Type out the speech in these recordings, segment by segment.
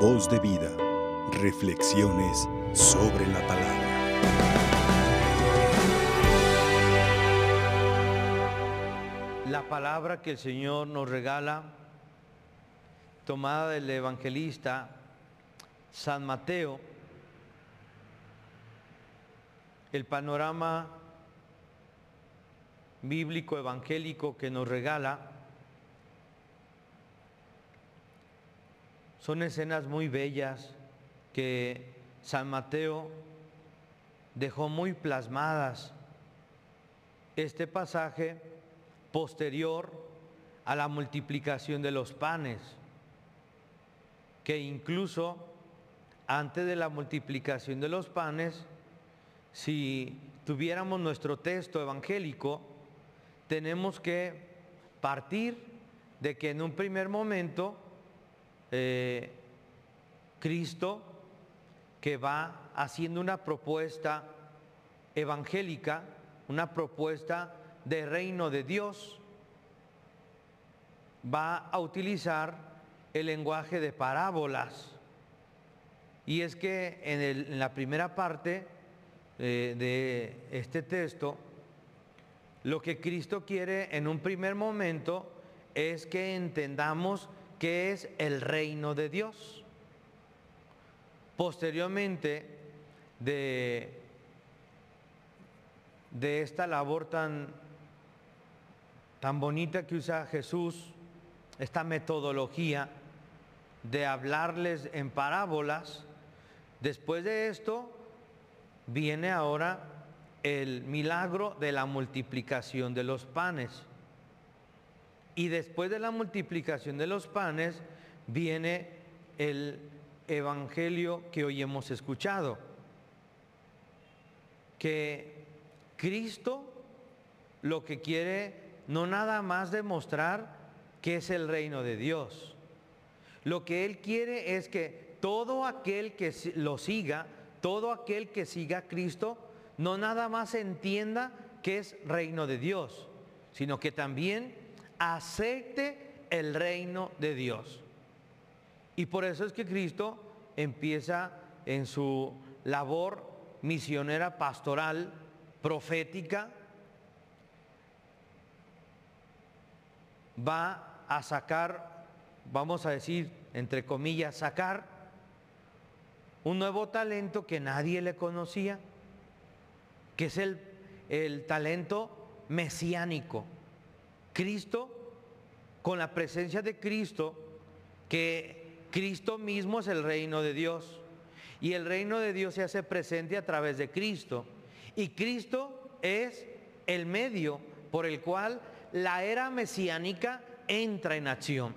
Voz de vida. Reflexiones sobre la palabra. La palabra que el Señor nos regala, tomada del evangelista San Mateo, el panorama bíblico evangélico que nos regala, son escenas muy bellas que San Mateo dejó muy plasmadas. Este pasaje posterior a la multiplicación de los panes, que incluso antes de la multiplicación de los panes, si tuviéramos nuestro texto evangélico, tenemos que partir de que en un primer momento eh, Cristo, que va haciendo una propuesta evangélica, una propuesta de reino de Dios, va a utilizar el lenguaje de parábolas. Y es que en, la primera parte eh, de este texto, lo que Cristo quiere en un primer momento es que entendamos qué es el reino de Dios. Posteriormente de, de esta labor tan tan bonita que usa Jesús, esta metodología de hablarles en parábolas, después de esto viene ahora el milagro de la multiplicación de los panes. Y después de la multiplicación de los panes viene el evangelio que hoy hemos escuchado, que Cristo lo que quiere no nada más demostrar que es el reino de Dios. Lo que Él quiere es que todo aquel que lo siga, todo aquel que siga a Cristo, no nada más entienda que es reino de Dios, sino que también acepte el reino de Dios. Y por eso es que Cristo empieza en su labor misionera pastoral, profética, va a sacar, vamos a decir, entre comillas, sacar un nuevo talento que nadie le conocía, que es el, el talento mesiánico. Cristo, con la presencia de Cristo, que Cristo mismo es el reino de Dios. Y el reino de Dios se hace presente a través de Cristo. Y Cristo es el medio por el cual la era mesiánica entra en acción.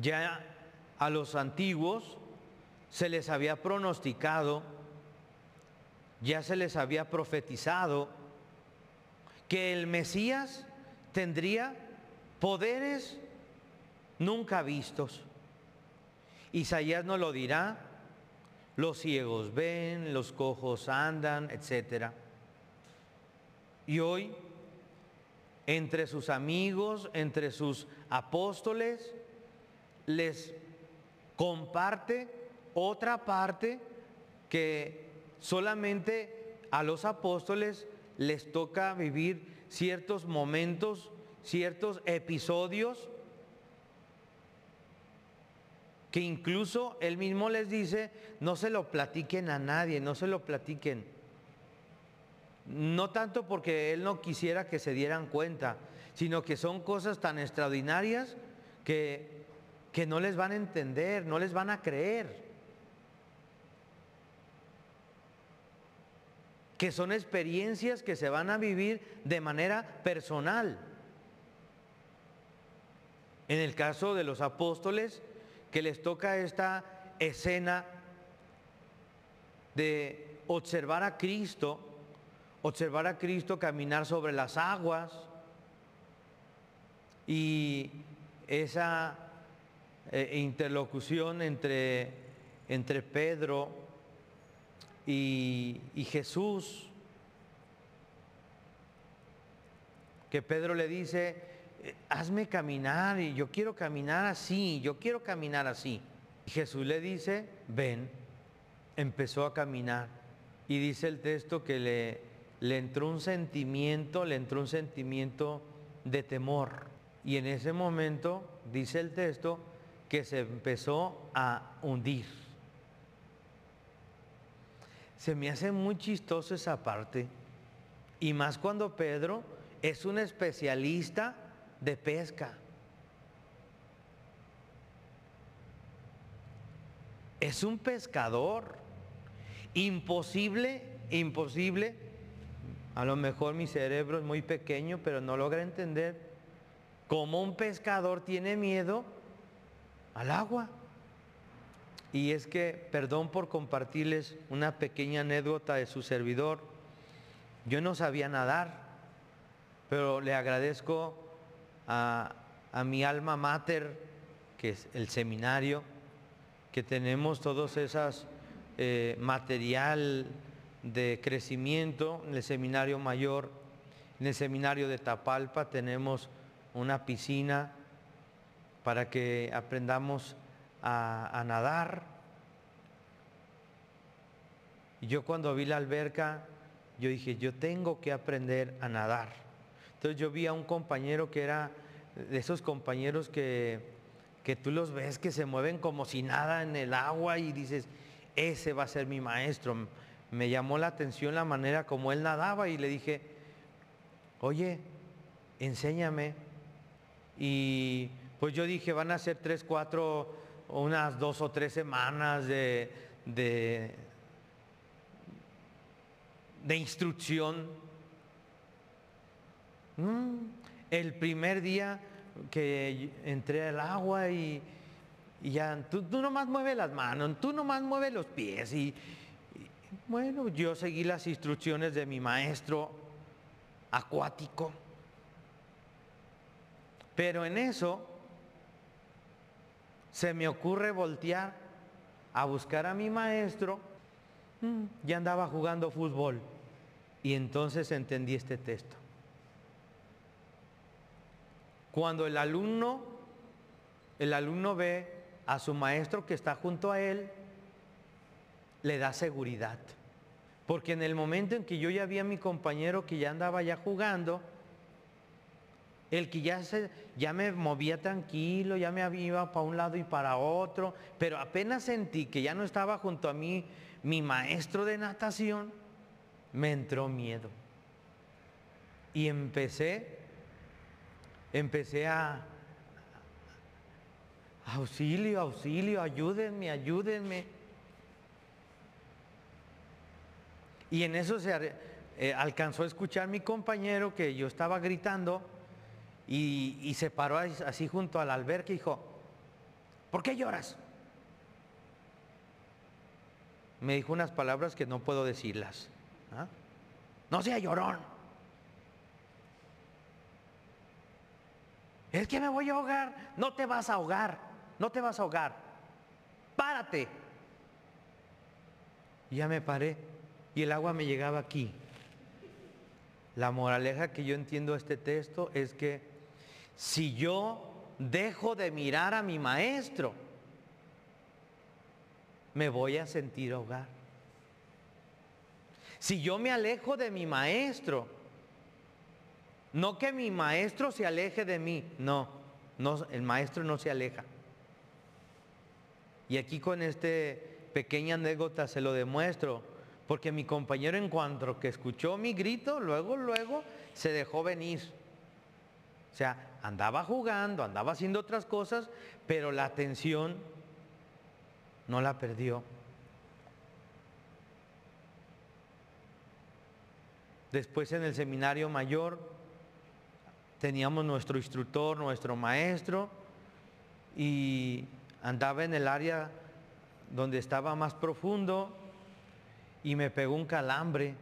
Ya a los antiguos se les había pronosticado, ya se les había profetizado que el Mesías tendría poderes nunca vistos. Isaías nos lo dirá, los ciegos ven, los cojos andan, etcétera. Y hoy, entre sus amigos, entre sus apóstoles, les comparte otra parte que solamente a los apóstoles les toca vivir ciertos momentos, ciertos episodios, que incluso él mismo les dice, no se lo platiquen a nadie, no se lo platiquen no tanto porque él no quisiera que se dieran cuenta, sino que son cosas tan extraordinarias que, que no les van a entender, no les van a creer. Que son experiencias que se van a vivir de manera personal. En el caso de los apóstoles, que les toca esta escena de observar a Cristo observar a Cristo caminar sobre las aguas y esa eh, interlocución entre, entre Pedro y, Jesús, que Pedro le dice, hazme caminar y yo quiero caminar así, yo quiero caminar así. Y Jesús le dice, ven, empezó a caminar. Y dice el texto que le entró un sentimiento, le entró un sentimiento de temor. Y en ese momento, dice el texto, que se empezó a hundir. Se me hace muy chistoso esa parte. Y más cuando Pedro es un especialista de pesca. Es un pescador. Imposible, imposible. A lo mejor mi cerebro es muy pequeño, pero no logra entender cómo un pescador tiene miedo al agua. Y es que, perdón por compartirles una pequeña anécdota de su servidor, yo no sabía nadar, pero le agradezco a, mi alma mater, que es el seminario, que tenemos todos esas eh, material de crecimiento. En el seminario mayor, en el seminario de Tapalpa tenemos una piscina para que aprendamos a, nadar. Y yo cuando vi la alberca, yo dije, yo tengo que aprender a nadar. Entonces yo vi a un compañero que era de esos compañeros que, que tú los ves que se mueven como si nada en el agua y dices, ese va a ser mi maestro. Me llamó la atención la manera como él nadaba y le dije, oye, enséñame. Y pues yo dije, van a ser tres, cuatro, unas dos o tres semanas de, de, instrucción. Mm, el primer día que entré al agua y, ya, tú, tú, nomás mueves las manos, tú nomás mueves los pies. y bueno, yo seguí las instrucciones de mi maestro acuático. Pero en eso se me ocurre voltear a buscar a mi maestro, ya andaba jugando fútbol. Y entonces entendí este texto. Cuando el alumno, el alumno ve a su maestro que está junto a él, le da seguridad. Porque en el momento en que yo ya vi a mi compañero que ya andaba ya jugando, el que ya, se, ya me movía tranquilo, ya me iba para un lado y para otro, pero apenas sentí que ya no estaba junto a mí mi maestro de natación, me entró miedo. Y empecé, empecé a, auxilio, auxilio, ayúdenme, ayúdenme. Y en eso se eh, alcanzó a escuchar mi compañero que yo estaba gritando y, se paró así junto al alberca y dijo, ¿por qué lloras? Me dijo unas palabras que no puedo decirlas. ¿ah? No sea llorón. Es que me voy a ahogar. No te vas a ahogar. No te vas a ahogar. Párate. Y ya me paré y el agua me llegaba aquí. La moraleja que yo entiendo de este texto es que si yo dejo de mirar a mi maestro, me voy a sentir ahogar. Si yo me alejo de mi maestro, no que mi maestro se aleje de mí, no, no el maestro no se aleja. Y aquí con este pequeña anécdota se lo demuestro, porque mi compañero en cuanto que escuchó mi grito, luego, luego se dejó venir. O sea, andaba jugando, andaba haciendo otras cosas, pero la atención no la perdió. Después en el seminario mayor teníamos nuestro instructor, nuestro maestro, y andaba en el área donde estaba más profundo y me pegó un calambre.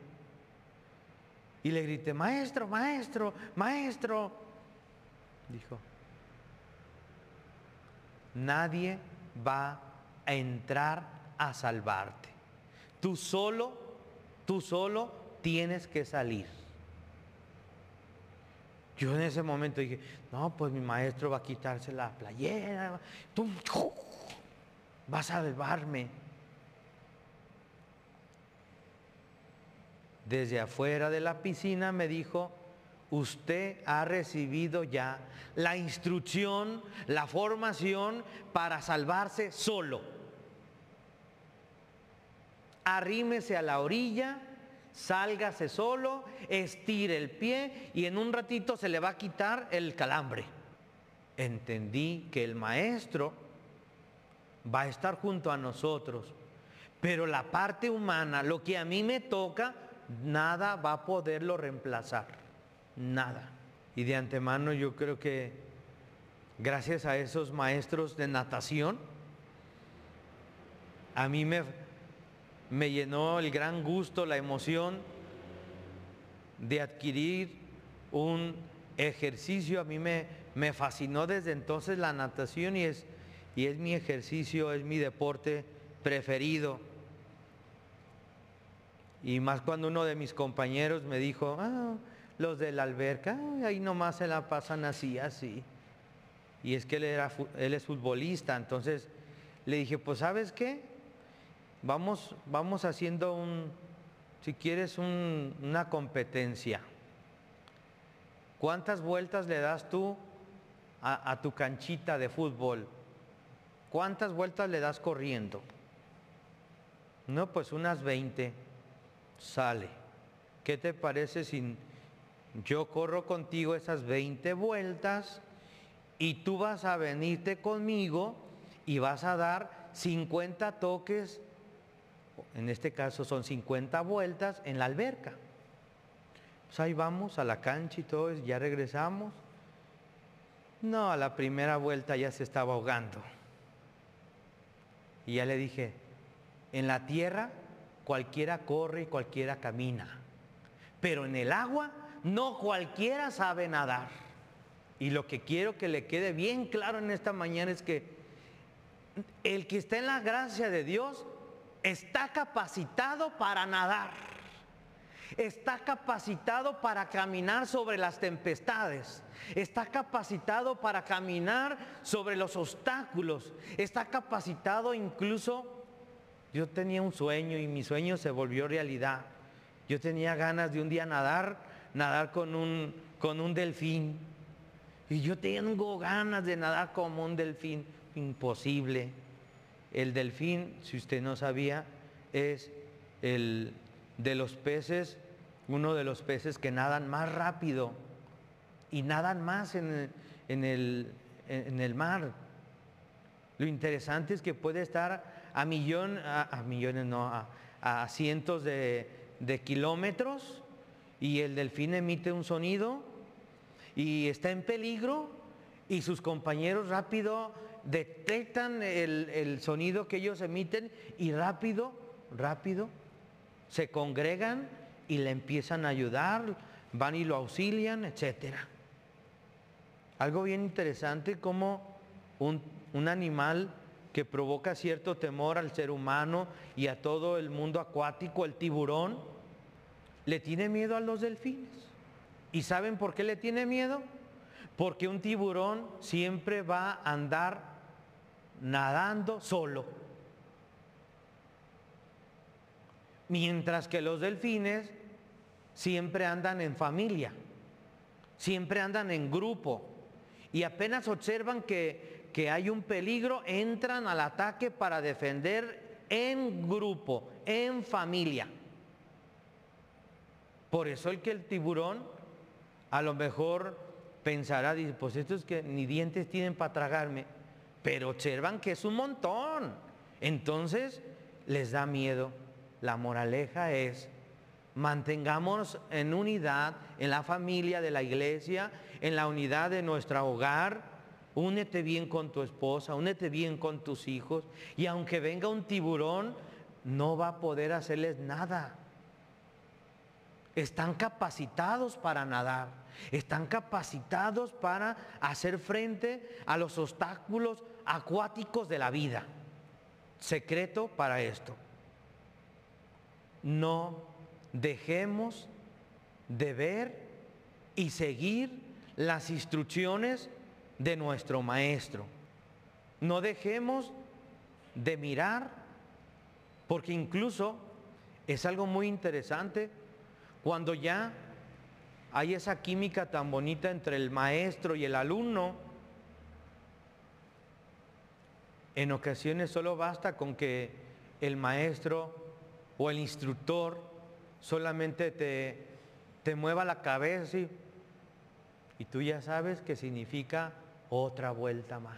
Y le grité, maestro, maestro, maestro dijo, nadie va a entrar a salvarte. Tú solo, tú solo tienes que salir. Yo en ese momento dije, no, pues mi maestro va a quitarse la playera, tú vas a salvarme. Desde afuera de la piscina me dijo, usted ha recibido ya la instrucción, la formación para salvarse solo. Arrímese a la orilla sálgase solo, estire el pie y en un ratito se le va a quitar el calambre. Entendí que el maestro va a estar junto a nosotros, pero la parte humana, lo que a mí me toca, nada va a poderlo reemplazar, nada. Y de antemano yo creo que gracias a esos maestros de natación, a mí me, me llenó el gran gusto, la emoción de adquirir un ejercicio. A mí me, me fascinó desde entonces la natación y es, y es mi ejercicio, es mi deporte preferido. Y más cuando uno de mis compañeros me dijo, ah, los de la alberca, ahí nomás se la pasan así, así. Y es que él, era, él es futbolista, entonces le dije, pues sabes qué, Vamos, vamos haciendo un, si quieres, una competencia. ¿Cuántas vueltas le das tú a, a tu canchita de fútbol? ¿Cuántas vueltas le das corriendo? No, pues unas 20. Sale. ¿Qué te parece si yo corro contigo esas 20 vueltas y tú vas a venirte conmigo y vas a dar 50 toques en este caso son 50 vueltas en la alberca. Pues ahí vamos a la cancha y todo, ya regresamos. No, a la primera vuelta ya se estaba ahogando. Y ya le dije, en la tierra cualquiera corre y cualquiera camina, pero en el agua no cualquiera sabe nadar. Y lo que quiero que le quede bien claro en esta mañana es que el que está en la gracia de Dios está capacitado para nadar, está capacitado para caminar sobre las tempestades, está capacitado para caminar sobre los obstáculos, está capacitado incluso, yo tenía un sueño y mi sueño se volvió realidad. Yo tenía ganas de un día nadar, nadar con un, con un delfín. Y yo tengo ganas de nadar como un delfín. Imposible. El delfín, si usted no sabía, es el de los peces, uno de los peces que nadan más rápido y nadan más en el, en el, mar. Lo interesante es que puede estar a, millón, a, millones, no, a, cientos de, de kilómetros y el delfín emite un sonido y está en peligro y sus compañeros rápido detectan el, sonido que ellos emiten y rápido, rápido, se congregan y le empiezan a ayudar, van y lo auxilian, etc. Algo bien interesante como un, un animal que provoca cierto temor al ser humano y a todo el mundo acuático, el tiburón, le tiene miedo a los delfines. ¿Y saben por qué le tiene miedo? Porque un tiburón siempre va a andar nadando solo. Mientras que los delfines siempre andan en familia, siempre andan en grupo y apenas observan que, que hay un peligro, entran al ataque para defender en grupo, en familia. Por eso el que el tiburón a lo mejor pensará, dice, pues estos que ni dientes tienen para tragarme, pero observan que es un montón. Entonces les da miedo. La moraleja es, mantengamos en unidad, en la familia de la iglesia, en la unidad de nuestro hogar. Únete bien con tu esposa, únete bien con tus hijos. Y aunque venga un tiburón, no va a poder hacerles nada. Están capacitados para nadar, están capacitados para hacer frente a los obstáculos acuáticos de la vida. Secreto para esto. No dejemos de ver y seguir las instrucciones de nuestro maestro. No dejemos de mirar, porque incluso es algo muy interesante cuando ya hay esa química tan bonita entre el maestro y el alumno. En ocasiones solo basta con que el maestro o el instructor solamente te, mueva la cabeza y, y tú ya sabes que significa otra vuelta más.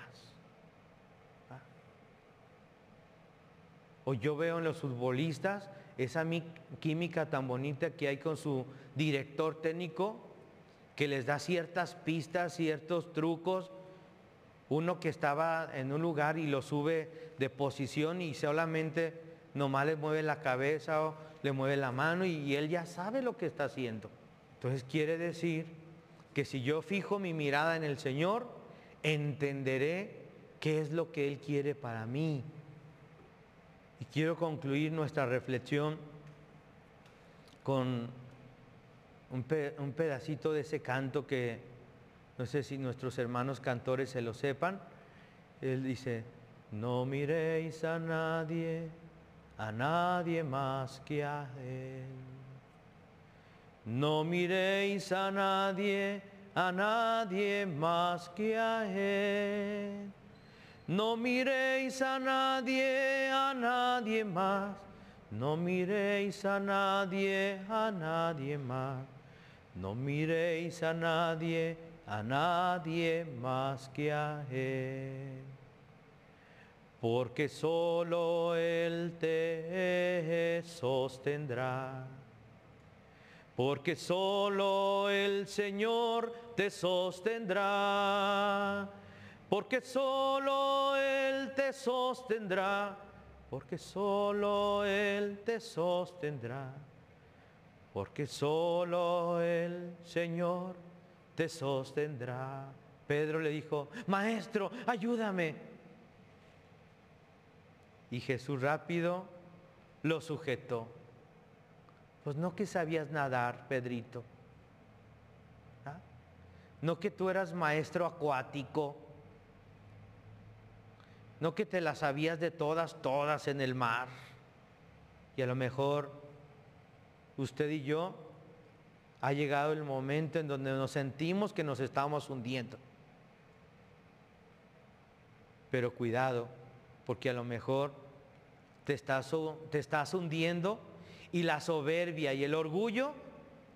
O yo veo en los futbolistas esa química tan bonita que hay con su director técnico, que les da ciertas pistas, ciertos trucos. Uno que estaba en un lugar y lo sube de posición y solamente nomás le mueve la cabeza o le mueve la mano y, y él ya sabe lo que está haciendo. Entonces quiere decir que si yo fijo mi mirada en el Señor, entenderé qué es lo que Él quiere para mí. Y quiero concluir nuestra reflexión con un, pedacito de ese canto que no sé si nuestros hermanos cantores se lo sepan. Él dice, no miréis a nadie, a nadie más que a Él. No miréis a nadie, a nadie más que a Él. No miréis a nadie, a nadie más. No miréis a nadie, a nadie más. No miréis a nadie, a nadie más que a Él. Porque solo Él te sostendrá. Porque solo el Señor te sostendrá porque solo Él te sostendrá, porque solo Él te sostendrá, porque solo el Señor te sostendrá. Pedro le dijo, Maestro, ayúdame. Y Jesús rápido lo sujetó. Pues no que sabías nadar, Pedrito. ¿Ah? No que tú eras maestro acuático no que te las sabías de todas, todas en el mar. Y a lo mejor usted y yo ha llegado el momento en donde nos sentimos que nos estamos hundiendo. Pero cuidado, porque a lo mejor te estás, te estás hundiendo y la soberbia y el orgullo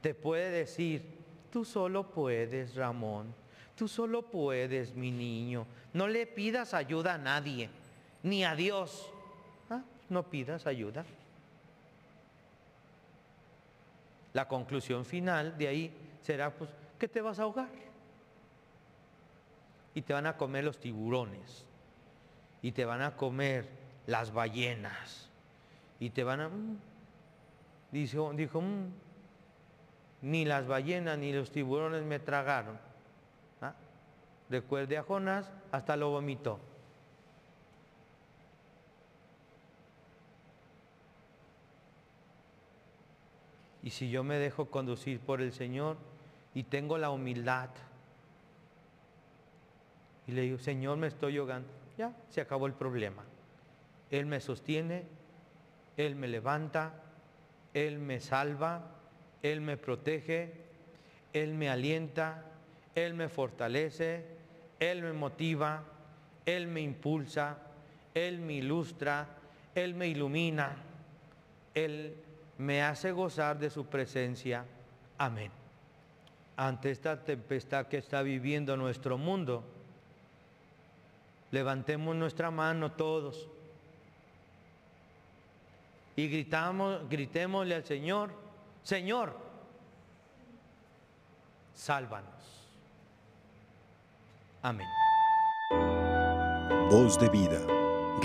te puede decir, tú solo puedes, Ramón. Tú solo puedes, mi niño. No le pidas ayuda a nadie, ni a Dios. Ah, no pidas ayuda. La conclusión final de ahí será pues que te vas a ahogar. Y te van a comer los tiburones. Y te van a comer las ballenas. Y te van a... Mm, dijo, dijo mm, ni las ballenas ni los tiburones me tragaron Recuerde a Jonás, hasta lo vomitó. Y si yo me dejo conducir por el Señor y tengo la humildad y le digo, Señor, me estoy ahogando, ya se acabó el problema. Él me sostiene, Él me levanta, Él me salva, Él me protege, Él me alienta, Él me fortalece, él me motiva, Él me impulsa, Él me ilustra, Él me ilumina, Él me hace gozar de su presencia. Amén. Ante esta tempestad que está viviendo nuestro mundo, levantemos nuestra mano todos y gritamos, gritémosle al Señor, Señor, sálvanos. Amén. Voz de vida.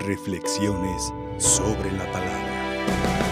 Reflexiones sobre la palabra.